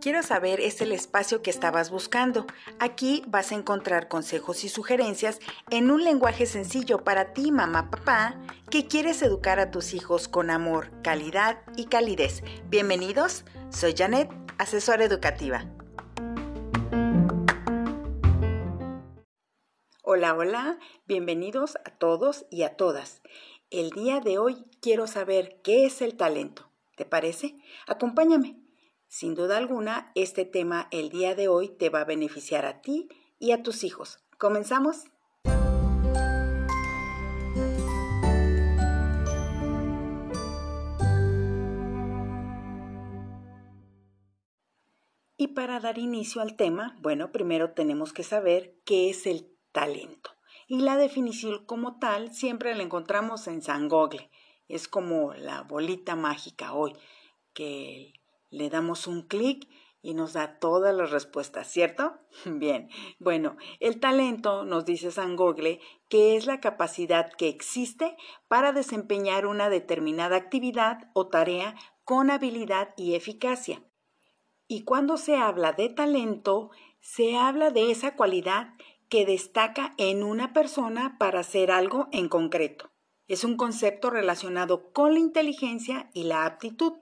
Quiero saber es el espacio que estabas buscando. Aquí vas a encontrar consejos y sugerencias en un lenguaje sencillo para ti, mamá, papá, que quieres educar a tus hijos con amor, calidad y calidez. Bienvenidos, soy Janet, asesora educativa. Hola, hola, bienvenidos a todos y a todas. El día de hoy quiero saber qué es el talento. ¿Te parece? Acompáñame. Sin duda alguna, este tema el día de hoy te va a beneficiar a ti y a tus hijos. ¿Comenzamos? Y para dar inicio al tema, bueno, primero tenemos que saber qué es el talento. Y la definición como tal siempre la encontramos en San Google. Es como la bolita mágica hoy, que le damos un clic y nos da todas las respuestas, ¿cierto? Bien, bueno, el talento, nos dice San Gogle, que es la capacidad que existe para desempeñar una determinada actividad o tarea con habilidad y eficacia. Y cuando se habla de talento, se habla de esa cualidad que destaca en una persona para hacer algo en concreto. Es un concepto relacionado con la inteligencia y la aptitud.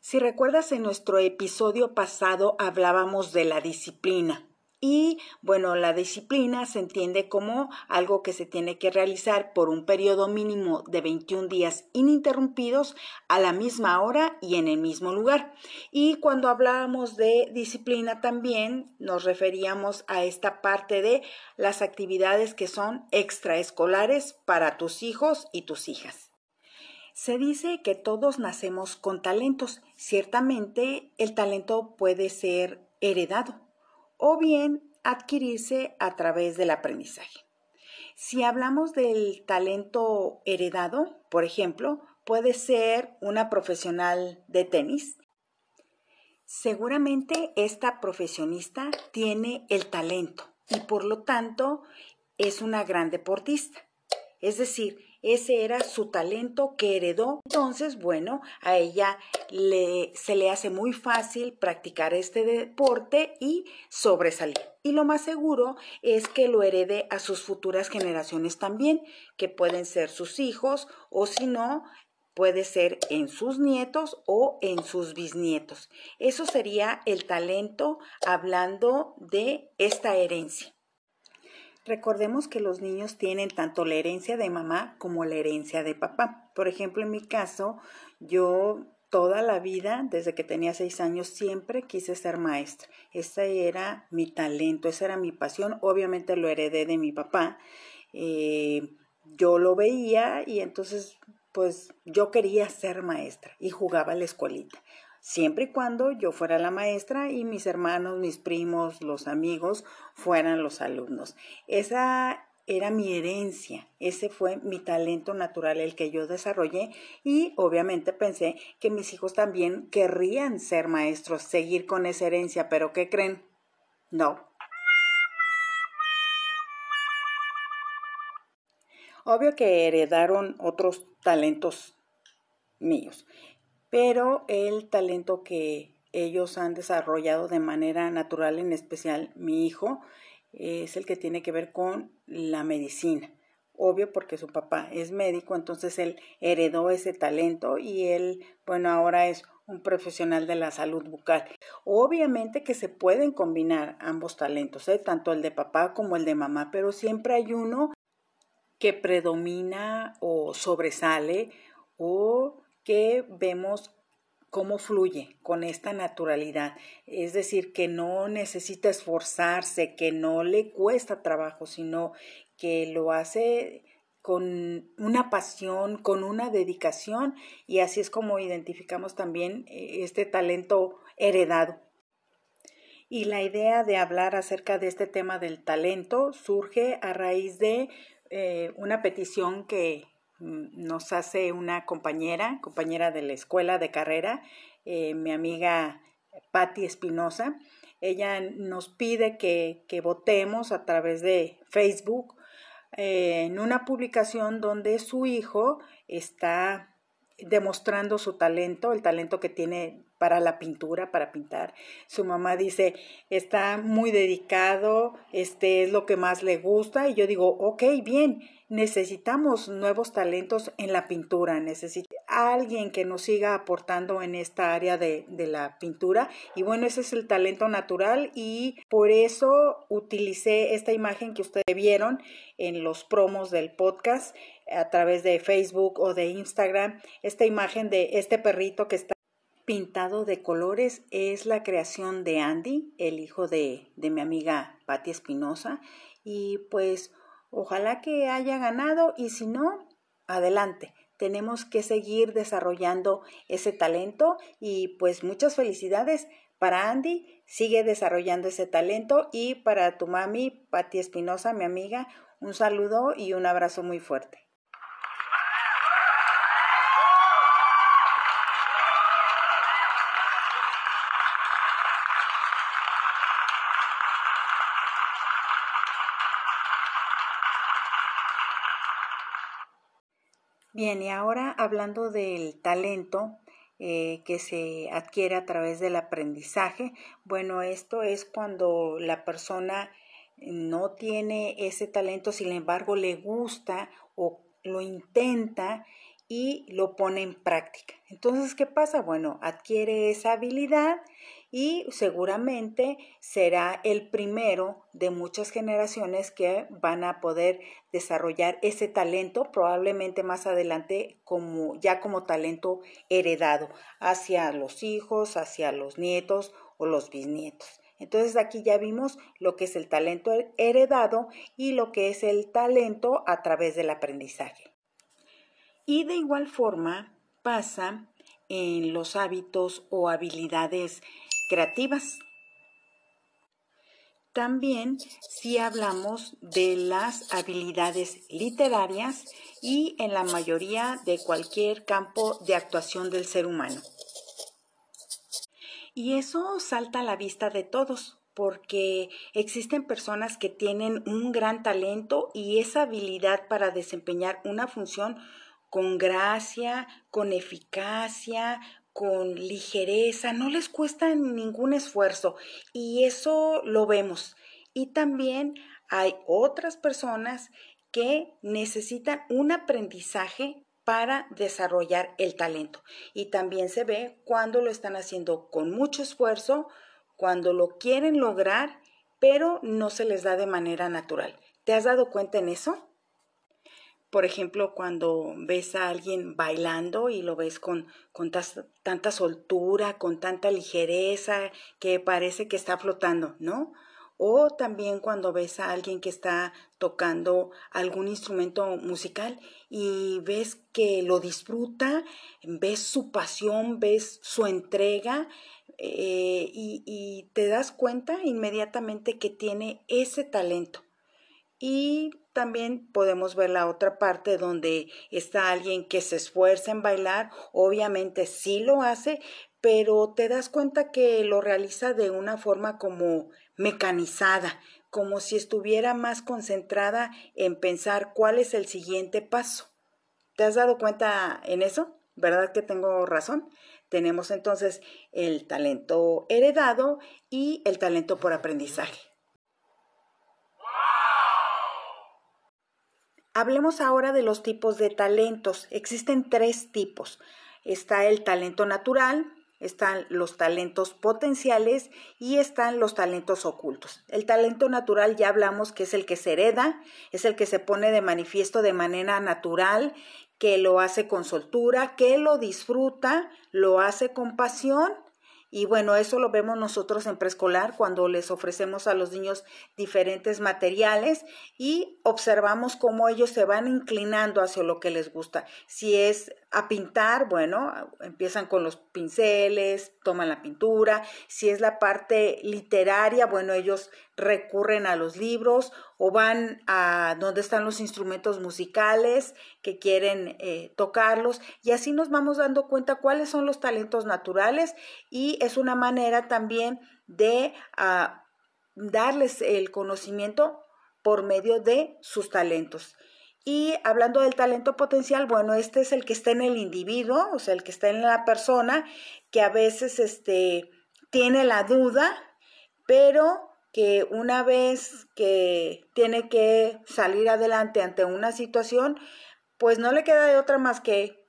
Si recuerdas en nuestro episodio pasado hablábamos de la disciplina. Y bueno, la disciplina se entiende como algo que se tiene que realizar por un periodo mínimo de 21 días ininterrumpidos a la misma hora y en el mismo lugar. Y cuando hablábamos de disciplina también nos referíamos a esta parte de las actividades que son extraescolares para tus hijos y tus hijas. Se dice que todos nacemos con talentos. Ciertamente el talento puede ser heredado o bien adquirirse a través del aprendizaje. Si hablamos del talento heredado, por ejemplo, puede ser una profesional de tenis. Seguramente esta profesionista tiene el talento y por lo tanto es una gran deportista. Es decir, ese era su talento que heredó. Entonces, bueno, a ella se le hace muy fácil practicar este deporte y sobresalir. Y lo más seguro es que lo herede a sus futuras generaciones también, que pueden ser sus hijos o si no, puede ser en sus nietos o en sus bisnietos. Eso sería el talento hablando de esta herencia. Recordemos que los niños tienen tanto la herencia de mamá como la herencia de papá. Por ejemplo, en mi caso, yo toda la vida, desde que tenía seis años, siempre quise ser maestra. Ese era mi talento, esa era mi pasión. Obviamente lo heredé de mi papá. Eh, yo lo veía y entonces, pues yo quería ser maestra y jugaba a la escuelita siempre y cuando yo fuera la maestra y mis hermanos, mis primos, los amigos fueran los alumnos. Esa era mi herencia, ese fue mi talento natural el que yo desarrollé y obviamente pensé que mis hijos también querrían ser maestros, seguir con esa herencia, pero ¿qué creen? No. Obvio que heredaron otros talentos míos pero el talento que ellos han desarrollado de manera natural, en especial mi hijo, es el que tiene que ver con la medicina. Obvio porque su papá es médico, entonces él heredó ese talento y él, bueno, ahora es un profesional de la salud bucal. Obviamente que se pueden combinar ambos talentos, ¿eh? tanto el de papá como el de mamá, pero siempre hay uno que predomina o sobresale o que vemos cómo fluye con esta naturalidad. Es decir, que no necesita esforzarse, que no le cuesta trabajo, sino que lo hace con una pasión, con una dedicación y así es como identificamos también eh, este talento heredado. Y la idea de hablar acerca de este tema del talento surge a raíz de eh, una petición que nos hace una compañera, compañera de la escuela de carrera, eh, mi amiga Patti Espinosa. Ella nos pide que, que votemos a través de Facebook eh, en una publicación donde su hijo está demostrando su talento, el talento que tiene para la pintura, para pintar. Su mamá dice, está muy dedicado, este es lo que más le gusta y yo digo, ok, bien, necesitamos nuevos talentos en la pintura, necesitamos alguien que nos siga aportando en esta área de, de, la pintura y bueno, ese es el talento natural y por eso utilicé esta imagen que ustedes vieron en los promos del podcast a través de Facebook o de Instagram, esta imagen de este perrito que está pintado de colores es la creación de Andy, el hijo de, de mi amiga Patti Espinosa y pues Ojalá que haya ganado y si no, adelante. Tenemos que seguir desarrollando ese talento y pues muchas felicidades para Andy. Sigue desarrollando ese talento y para tu mami, Patti Espinosa, mi amiga, un saludo y un abrazo muy fuerte. Bien, y ahora hablando del talento eh, que se adquiere a través del aprendizaje, bueno, esto es cuando la persona no tiene ese talento, sin embargo le gusta o lo intenta y lo pone en práctica. Entonces, ¿qué pasa? Bueno, adquiere esa habilidad y seguramente será el primero de muchas generaciones que van a poder desarrollar ese talento, probablemente más adelante como ya como talento heredado hacia los hijos, hacia los nietos o los bisnietos. Entonces aquí ya vimos lo que es el talento heredado y lo que es el talento a través del aprendizaje. Y de igual forma pasa en los hábitos o habilidades creativas. También si hablamos de las habilidades literarias y en la mayoría de cualquier campo de actuación del ser humano. Y eso salta a la vista de todos, porque existen personas que tienen un gran talento y esa habilidad para desempeñar una función con gracia, con eficacia, con ligereza, no les cuesta ningún esfuerzo y eso lo vemos. Y también hay otras personas que necesitan un aprendizaje para desarrollar el talento. Y también se ve cuando lo están haciendo con mucho esfuerzo, cuando lo quieren lograr, pero no se les da de manera natural. ¿Te has dado cuenta en eso? Por ejemplo, cuando ves a alguien bailando y lo ves con, con tanta soltura, con tanta ligereza, que parece que está flotando, ¿no? O también cuando ves a alguien que está tocando algún instrumento musical y ves que lo disfruta, ves su pasión, ves su entrega eh, y, y te das cuenta inmediatamente que tiene ese talento. Y también podemos ver la otra parte donde está alguien que se esfuerza en bailar, obviamente sí lo hace, pero te das cuenta que lo realiza de una forma como mecanizada, como si estuviera más concentrada en pensar cuál es el siguiente paso. ¿Te has dado cuenta en eso? ¿Verdad que tengo razón? Tenemos entonces el talento heredado y el talento por aprendizaje. Hablemos ahora de los tipos de talentos. Existen tres tipos. Está el talento natural, están los talentos potenciales y están los talentos ocultos. El talento natural ya hablamos que es el que se hereda, es el que se pone de manifiesto de manera natural, que lo hace con soltura, que lo disfruta, lo hace con pasión y bueno, eso lo vemos nosotros en preescolar cuando les ofrecemos a los niños diferentes materiales y observamos cómo ellos se van inclinando hacia lo que les gusta. Si es a pintar, bueno, empiezan con los pinceles, toman la pintura. Si es la parte literaria, bueno, ellos recurren a los libros o van a donde están los instrumentos musicales que quieren eh, tocarlos y así nos vamos dando cuenta cuáles son los talentos naturales y es una manera también de ah, darles el conocimiento por medio de sus talentos. Y hablando del talento potencial, bueno, este es el que está en el individuo, o sea, el que está en la persona, que a veces este, tiene la duda, pero que una vez que tiene que salir adelante ante una situación, pues no le queda de otra más que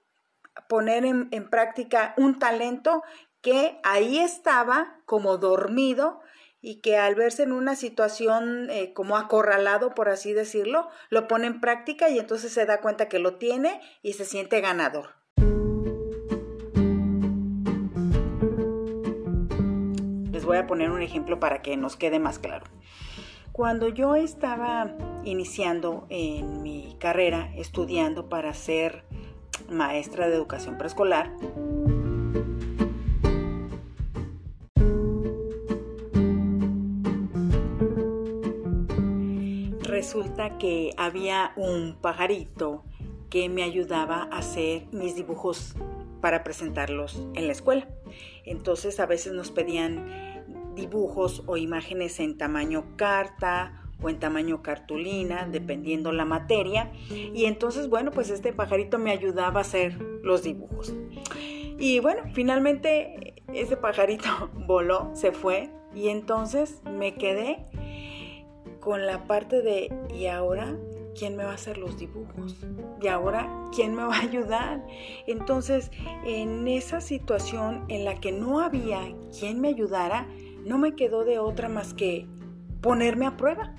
poner en, en práctica un talento que ahí estaba como dormido y que al verse en una situación eh, como acorralado, por así decirlo, lo pone en práctica y entonces se da cuenta que lo tiene y se siente ganador. Les voy a poner un ejemplo para que nos quede más claro. Cuando yo estaba iniciando en mi carrera, estudiando para ser maestra de educación preescolar, resulta que había un pajarito que me ayudaba a hacer mis dibujos para presentarlos en la escuela. Entonces a veces nos pedían dibujos o imágenes en tamaño carta o en tamaño cartulina, dependiendo la materia. Y entonces, bueno, pues este pajarito me ayudaba a hacer los dibujos. Y bueno, finalmente ese pajarito voló, se fue y entonces me quedé con la parte de ¿y ahora quién me va a hacer los dibujos? ¿Y ahora quién me va a ayudar? Entonces, en esa situación en la que no había quien me ayudara, no me quedó de otra más que ponerme a prueba.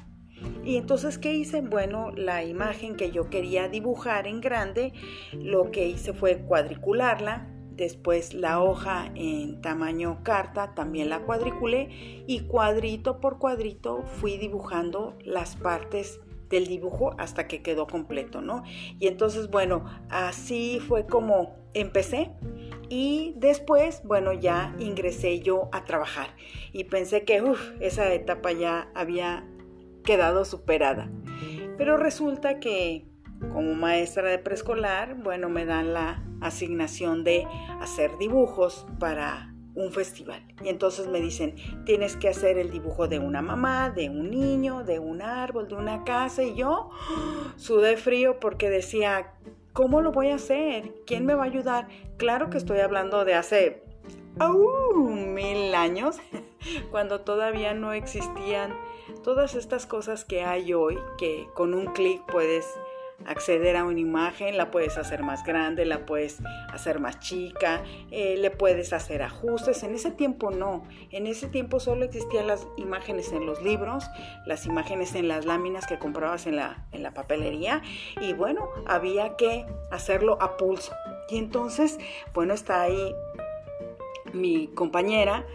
Y entonces, ¿qué hice? Bueno, la imagen que yo quería dibujar en grande, lo que hice fue cuadricularla, Después la hoja en tamaño carta también la cuadriculé y cuadrito por cuadrito fui dibujando las partes del dibujo hasta que quedó completo, ¿no? Y entonces, bueno, así fue como empecé y después, bueno, ya ingresé yo a trabajar y pensé que, esa etapa ya había quedado superada. Pero resulta que como maestra de preescolar, bueno, me dan la asignación de hacer dibujos para un festival. Y entonces me dicen, tienes que hacer el dibujo de una mamá, de un niño, de un árbol, de una casa. Y yo sudé frío porque decía, ¿cómo lo voy a hacer? ¿Quién me va a ayudar? Claro que estoy hablando de hace mil años, cuando todavía no existían todas estas cosas que hay hoy, que con un clic puedes acceder a una imagen, la puedes hacer más grande, la puedes hacer más chica, eh, le puedes hacer ajustes. En ese tiempo no, en ese tiempo solo existían las imágenes en los libros, las imágenes en las láminas que comprabas en la, en la papelería y bueno, había que hacerlo a pulso. Y entonces, bueno, está ahí mi compañera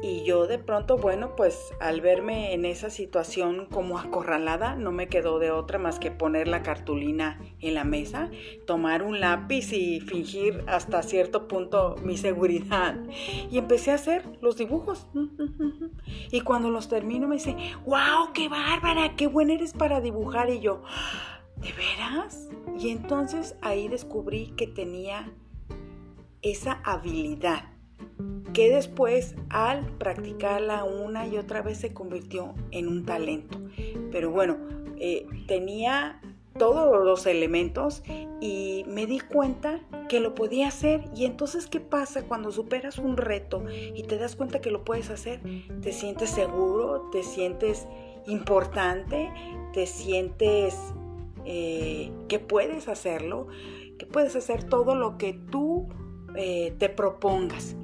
y yo de pronto, bueno, pues al verme en esa situación como acorralada, no me quedó de otra más que poner la cartulina en la mesa, tomar un lápiz y fingir hasta cierto punto mi seguridad. Y empecé a hacer los dibujos. Y cuando los termino me dice, wow, qué bárbara, qué buena eres para dibujar. Y yo, ¿de veras? Y entonces ahí descubrí que tenía esa habilidad que después al practicarla una y otra vez se convirtió en un talento. Pero bueno, eh, tenía todos los elementos y me di cuenta que lo podía hacer y entonces ¿qué pasa cuando superas un reto y te das cuenta que lo puedes hacer? Te sientes seguro, te sientes importante, te sientes eh, que puedes hacerlo, que puedes hacer todo lo que tú eh, te propongas.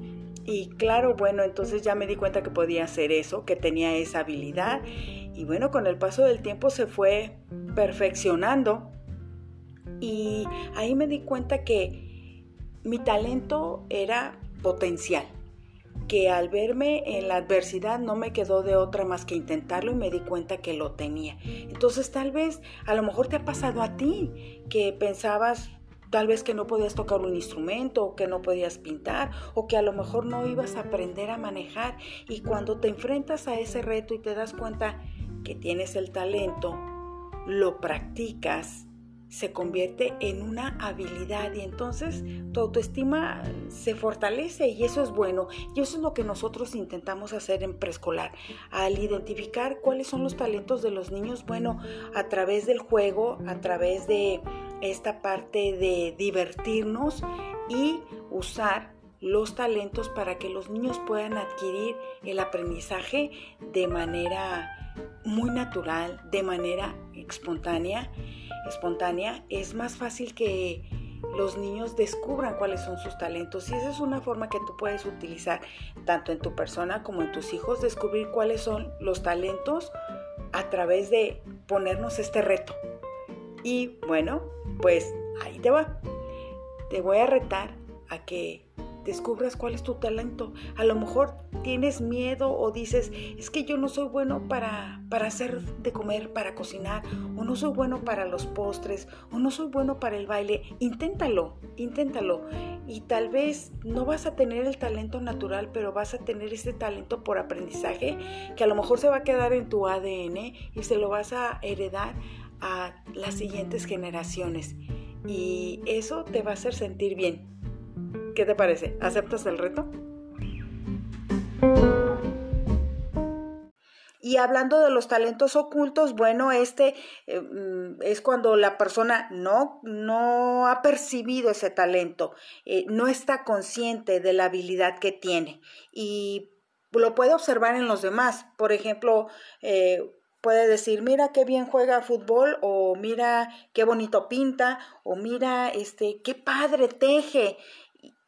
Y claro, bueno, entonces ya me di cuenta que podía hacer eso, que tenía esa habilidad. Y bueno, con el paso del tiempo se fue perfeccionando. Y ahí me di cuenta que mi talento era potencial, que al verme en la adversidad no me quedó de otra más que intentarlo y me di cuenta que lo tenía. Entonces tal vez a lo mejor te ha pasado a ti que pensabas, Tal vez que no podías tocar un instrumento o que no podías pintar o que a lo mejor no ibas a aprender a manejar. Y cuando te enfrentas a ese reto y te das cuenta que tienes el talento, lo practicas, se convierte en una habilidad y entonces tu autoestima se fortalece y eso es bueno. Y eso es lo que nosotros intentamos hacer en preescolar. Al identificar cuáles son los talentos de los niños, bueno, a través del juego, a través de esta parte de divertirnos y usar los talentos para que los niños puedan adquirir el aprendizaje de manera muy natural, de manera espontánea, espontánea, es más fácil que los niños descubran cuáles son sus talentos y esa es una forma que tú puedes utilizar tanto en tu persona como en tus hijos, descubrir cuáles son los talentos a través de ponernos este reto. Y bueno, pues ahí te va. Te voy a retar a que descubras cuál es tu talento. A lo mejor tienes miedo o dices, es que yo no soy bueno para, para hacer de comer, para cocinar, o no soy bueno para los postres, o no soy bueno para el baile. Inténtalo, inténtalo. Y tal vez no vas a tener el talento natural, pero vas a tener ese talento por aprendizaje que a lo mejor se va a quedar en tu ADN y se lo vas a heredar a las siguientes generaciones. Y eso te va a hacer sentir bien. ¿Qué te parece? ¿Aceptas el reto? Y hablando de los talentos ocultos, bueno, este eh, mm, es cuando la persona no, no ha percibido ese talento, eh, no está consciente de la habilidad que tiene y lo puede observar en los demás. Por ejemplo, eh, puede decir, mira qué bien juega fútbol, o mira qué bonito pinta, o mira este, qué padre teje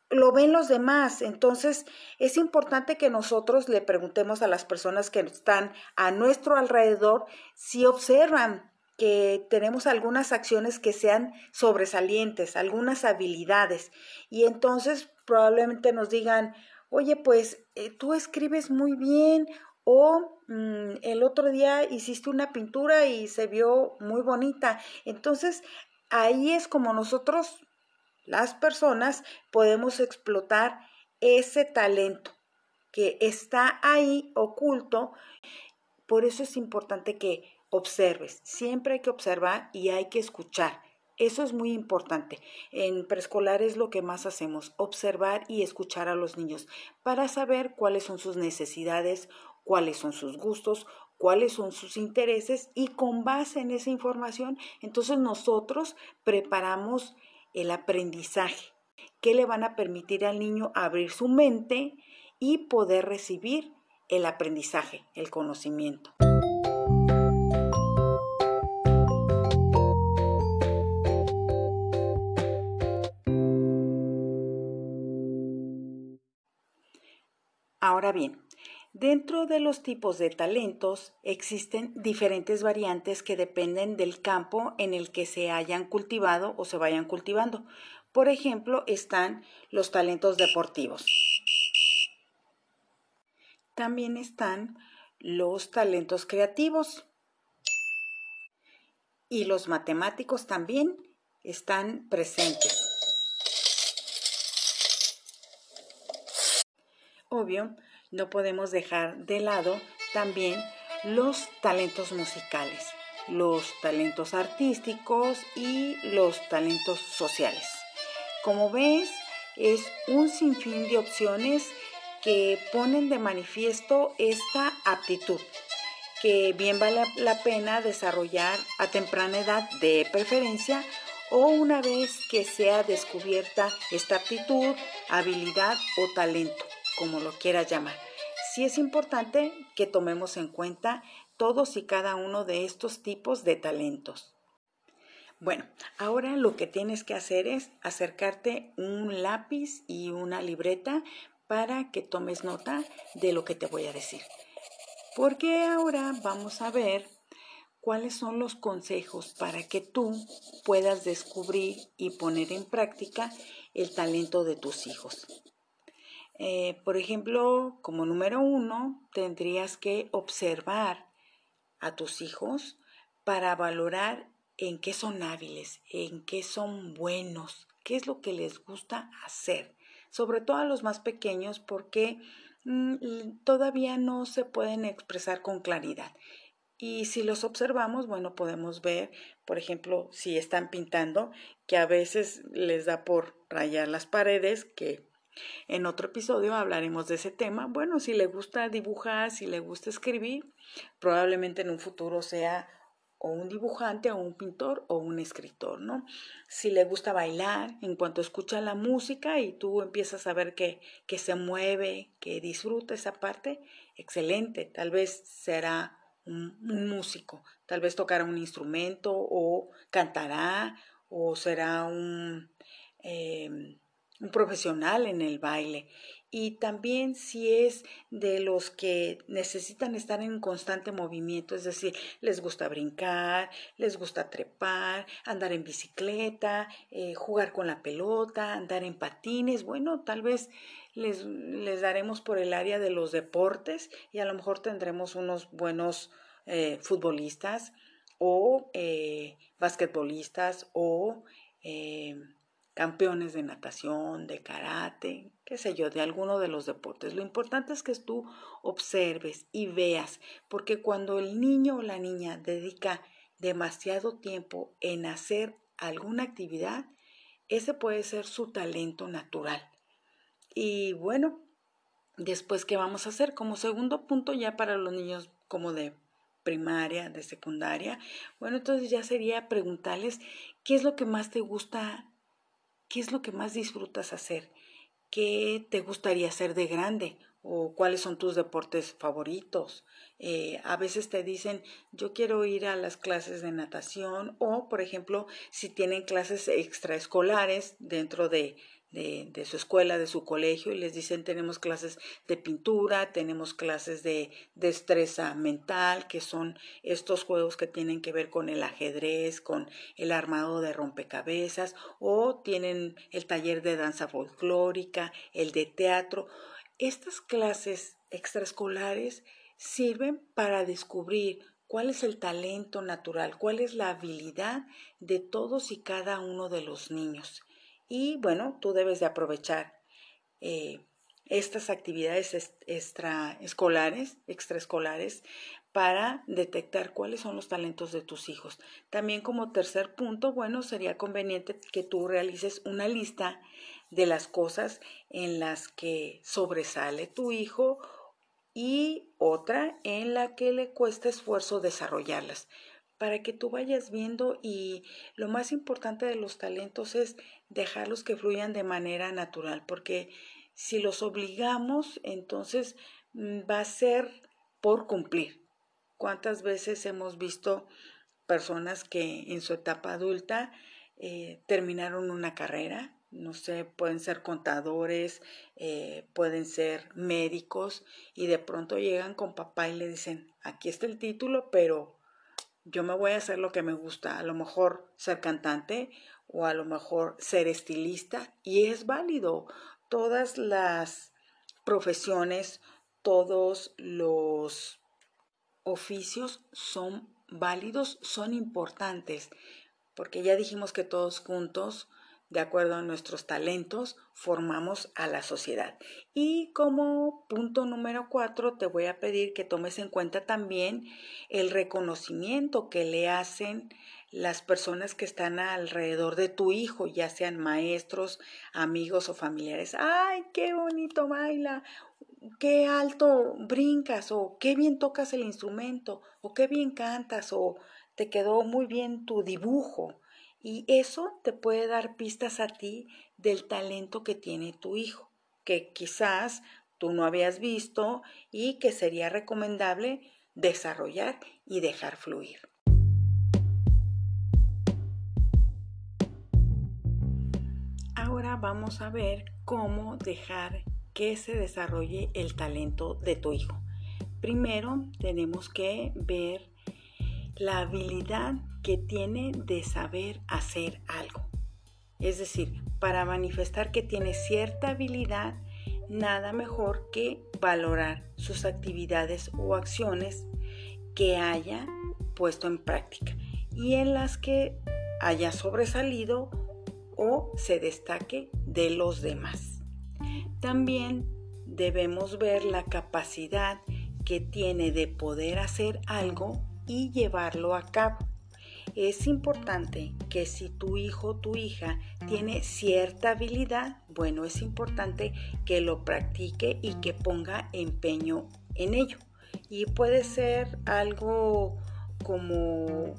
lo ven los demás. Entonces es importante que nosotros le preguntemos a las personas que están a nuestro alrededor si observan que tenemos algunas acciones que sean sobresalientes, algunas habilidades. Y entonces probablemente nos digan, oye, pues eh, tú escribes muy bien o mm, el otro día hiciste una pintura y se vio muy bonita. Entonces ahí es como nosotros las personas podemos explotar ese talento que está ahí oculto. Por eso es importante que observes. Siempre hay que observar y hay que escuchar. Eso es muy importante. En preescolar es lo que más hacemos, observar y escuchar a los niños para saber cuáles son sus necesidades, cuáles son sus gustos, cuáles son sus intereses y con base en esa información, entonces nosotros preparamos el aprendizaje, que le van a permitir al niño abrir su mente y poder recibir el aprendizaje, el conocimiento. Ahora bien, Dentro de los tipos de talentos existen diferentes variantes que dependen del campo en el que se hayan cultivado o se vayan cultivando. Por ejemplo, están los talentos deportivos. También están los talentos creativos. Y los matemáticos también están presentes. Obvio, no podemos dejar de lado también los talentos musicales, los talentos artísticos y los talentos sociales. Como ves, es un sinfín de opciones que ponen de manifiesto esta aptitud que bien vale la pena desarrollar a temprana edad de preferencia o una vez que sea descubierta esta aptitud, habilidad o talento como lo quieras llamar. Sí es importante que tomemos en cuenta todos y cada uno de estos tipos de talentos. Bueno, ahora lo que tienes que hacer es acercarte un lápiz y una libreta para que tomes nota de lo que te voy a decir. Porque ahora vamos a ver cuáles son los consejos para que tú puedas descubrir y poner en práctica el talento de tus hijos. Eh, por ejemplo, como número uno, tendrías que observar a tus hijos para valorar en qué son hábiles, en qué son buenos, qué es lo que les gusta hacer, sobre todo a los más pequeños porque mm, todavía no se pueden expresar con claridad. Y si los observamos, bueno, podemos ver, por ejemplo, si están pintando, que a veces les da por rayar las paredes, que en otro episodio hablaremos de ese tema. Bueno, si le gusta dibujar, si le gusta escribir, probablemente en un futuro sea o un dibujante o un pintor o un escritor, ¿no? Si le gusta bailar, en cuanto escucha la música y tú empiezas a ver que, que se mueve, que disfruta esa parte, excelente, tal vez será un, músico, tal vez tocará un instrumento o cantará o será un, em, un profesional en el baile. Y también si es de los que necesitan estar en constante movimiento, es decir, les gusta brincar, les gusta trepar, andar en bicicleta, eh, jugar con la pelota, andar en patines, bueno, tal vez les, les, daremos por el área de los deportes y a lo mejor tendremos unos buenos eh, futbolistas o eh, basquetbolistas o campeones de natación, de karate, qué sé yo, de alguno de los deportes. Lo importante es que tú observes y veas, porque cuando el niño o la niña dedica demasiado tiempo en hacer alguna actividad, ese puede ser su talento natural. Y bueno, después, ¿qué vamos a hacer? Como segundo punto ya para los niños como de primaria, de secundaria, bueno, entonces ya sería preguntarles qué es lo que más te gusta ¿Qué es lo que más disfrutas hacer? ¿Qué te gustaría hacer de grande? ¿O cuáles son tus deportes favoritos? Eh, a veces te dicen, yo quiero ir a las clases de natación o, por ejemplo, si tienen clases extraescolares dentro de, de, su escuela, de su colegio, y les dicen tenemos clases de pintura, tenemos clases de destreza mental, que son estos juegos que tienen que ver con el ajedrez, con el armado de rompecabezas, o tienen el taller de danza folclórica, el de teatro. Estas clases extraescolares sirven para descubrir cuál es el talento natural, cuál es la habilidad de todos y cada uno de los niños. Y bueno, tú debes de aprovechar eh, estas actividades extraescolares, extraescolares para detectar cuáles son los talentos de tus hijos. También como tercer punto, bueno, sería conveniente que tú realices una lista de las cosas en las que sobresale tu hijo y otra en la que le cuesta esfuerzo desarrollarlas para que tú vayas viendo y lo más importante de los talentos es dejarlos que fluyan de manera natural, porque si los obligamos, entonces mm, va a ser por cumplir. ¿Cuántas veces hemos visto personas que en su etapa adulta eh, terminaron una carrera? No sé, pueden ser contadores, eh, pueden ser médicos y de pronto llegan con papá y le dicen, aquí está el título, pero yo me voy a hacer lo que me gusta, a lo mejor ser cantante o a lo mejor ser estilista y es válido. Todas las profesiones, todos los oficios son válidos, son importantes, porque ya dijimos que todos juntos de acuerdo a nuestros talentos, formamos a la sociedad. Y como punto número cuatro, te voy a pedir que tomes en cuenta también el reconocimiento que le hacen las personas que están alrededor de tu hijo, ya sean maestros, amigos o familiares. ¡Ay, qué bonito baila! ¡Qué alto brincas! o qué bien tocas el instrumento! o qué bien cantas! o te quedó muy bien tu dibujo. Y eso te puede dar pistas a ti del talento que tiene tu hijo, que quizás tú no habías visto y que sería recomendable desarrollar y dejar fluir. Ahora vamos a ver cómo dejar que se desarrolle el talento de tu hijo. Primero tenemos que ver la habilidad que tiene de saber hacer algo. Es decir, para manifestar que tiene cierta habilidad, nada mejor que valorar sus actividades o acciones que haya puesto en práctica y en las que haya sobresalido o se destaque de los demás. También debemos ver la capacidad que tiene de poder hacer algo y llevarlo a cabo. Es importante que si tu hijo o tu hija tiene cierta habilidad, bueno, es importante que lo practique y que ponga empeño en ello. Y puede ser algo como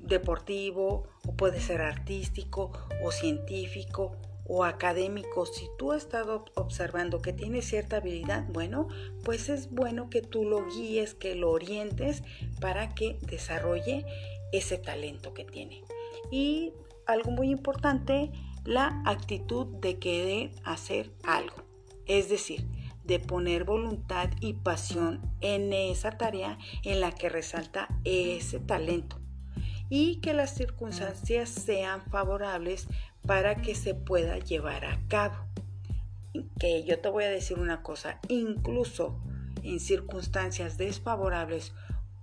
deportivo o puede ser artístico o científico o académico, si tú has estado observando que tiene cierta habilidad, bueno, pues es bueno que tú lo guíes, que lo orientes para que desarrolle ese talento que tiene. Y algo muy importante, la actitud de querer hacer algo. Es decir, de poner voluntad y pasión en esa tarea en la que resalta ese talento y que las circunstancias sean favorables para que se pueda llevar a cabo. Que yo te voy a decir una cosa, incluso en circunstancias desfavorables,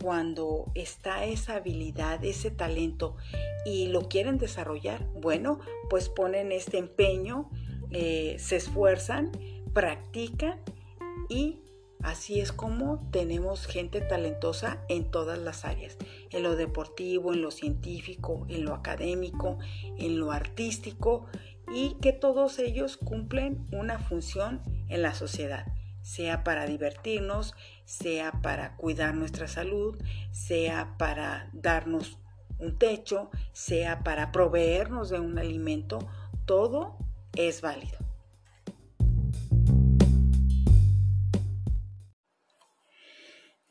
cuando está esa habilidad, ese talento y lo quieren desarrollar, bueno, pues ponen este empeño, eh, se esfuerzan, practican y así es como tenemos gente talentosa en todas las áreas, en lo deportivo, en lo científico, en lo académico, en lo artístico y que todos ellos cumplen una función en la sociedad sea para divertirnos, sea para cuidar nuestra salud, sea para darnos un techo, sea para proveernos de un alimento, todo es válido.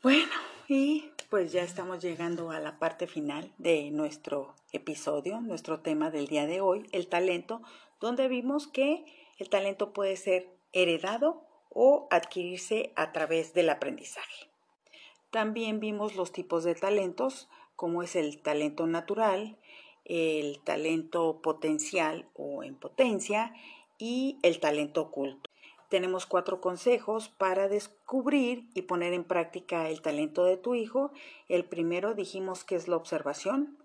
Bueno, y pues ya estamos llegando a la parte final de nuestro episodio, nuestro tema del día de hoy, el talento, donde vimos que el talento puede ser heredado o adquirirse a través del aprendizaje. También vimos los tipos de talentos, como es el talento natural, el talento potencial o en potencia y el talento oculto. Tenemos cuatro consejos para descubrir y poner en práctica el talento de tu hijo. El primero dijimos que es la observación.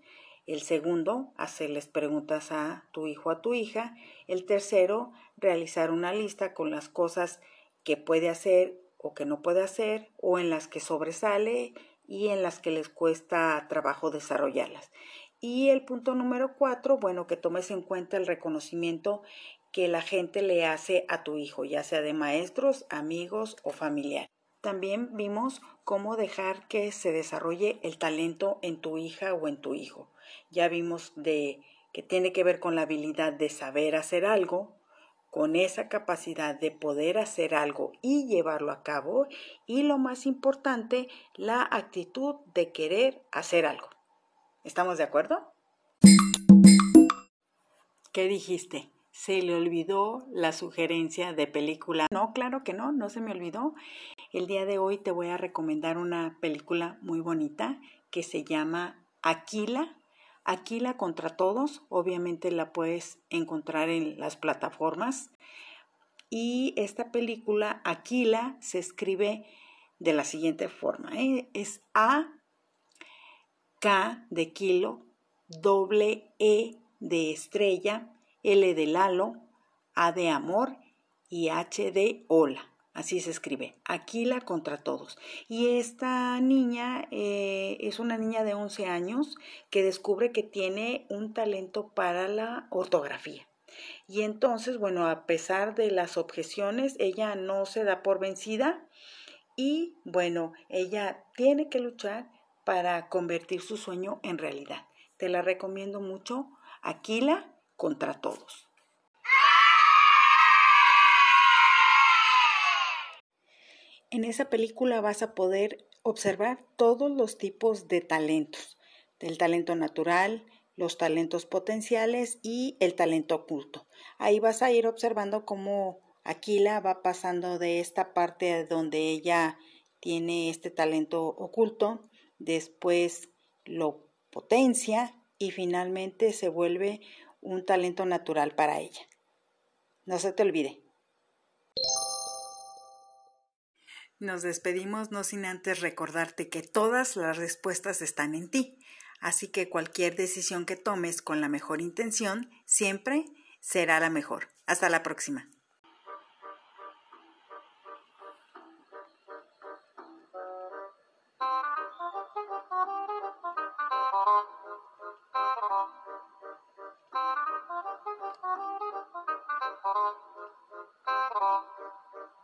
El segundo, hacerles preguntas a tu hijo a tu hija. El tercero, realizar una lista con las cosas que puede hacer o que no puede hacer, o en las que sobresale y en las que les cuesta trabajo desarrollarlas. Y el punto número cuatro, bueno, que tomes en cuenta el reconocimiento que la gente le hace a tu hijo, ya sea de maestros, amigos o familiar. También vimos cómo dejar que se desarrolle el talento en tu hija o en tu hijo. Ya vimos de que tiene que ver con la habilidad de saber hacer algo, con esa capacidad de poder hacer algo y llevarlo a cabo y lo más importante, la actitud de querer hacer algo. ¿Estamos de acuerdo? ¿Qué dijiste? ¿Se le olvidó la sugerencia de película? No, claro que no, no se me olvidó. El día de hoy te voy a recomendar una película muy bonita que se llama Aquila Aquila contra todos, obviamente la puedes encontrar en las plataformas. Y esta película, Aquila, se escribe de la siguiente forma. ¿eh? Es A, K de kilo, doble E de estrella, L de Lalo, A de amor y H de hola. Así se escribe, Aquila contra todos. Y esta niña eh, es una niña de 11 años que descubre que tiene un talento para la ortografía. Y entonces, bueno, a pesar de las objeciones, ella no se da por vencida y, bueno, ella tiene que luchar para convertir su sueño en realidad. Te la recomiendo mucho, Aquila contra todos. En esa película vas a poder observar todos los tipos de talentos, del talento natural, los talentos potenciales y el talento oculto. Ahí vas a ir observando cómo Aquila va pasando de esta parte donde ella tiene este talento oculto, después lo potencia y finalmente se vuelve un talento natural para ella. No se te olvide, Nos despedimos no sin antes recordarte que todas las respuestas están en ti, así que cualquier decisión que tomes con la mejor intención siempre será la mejor. Hasta la próxima.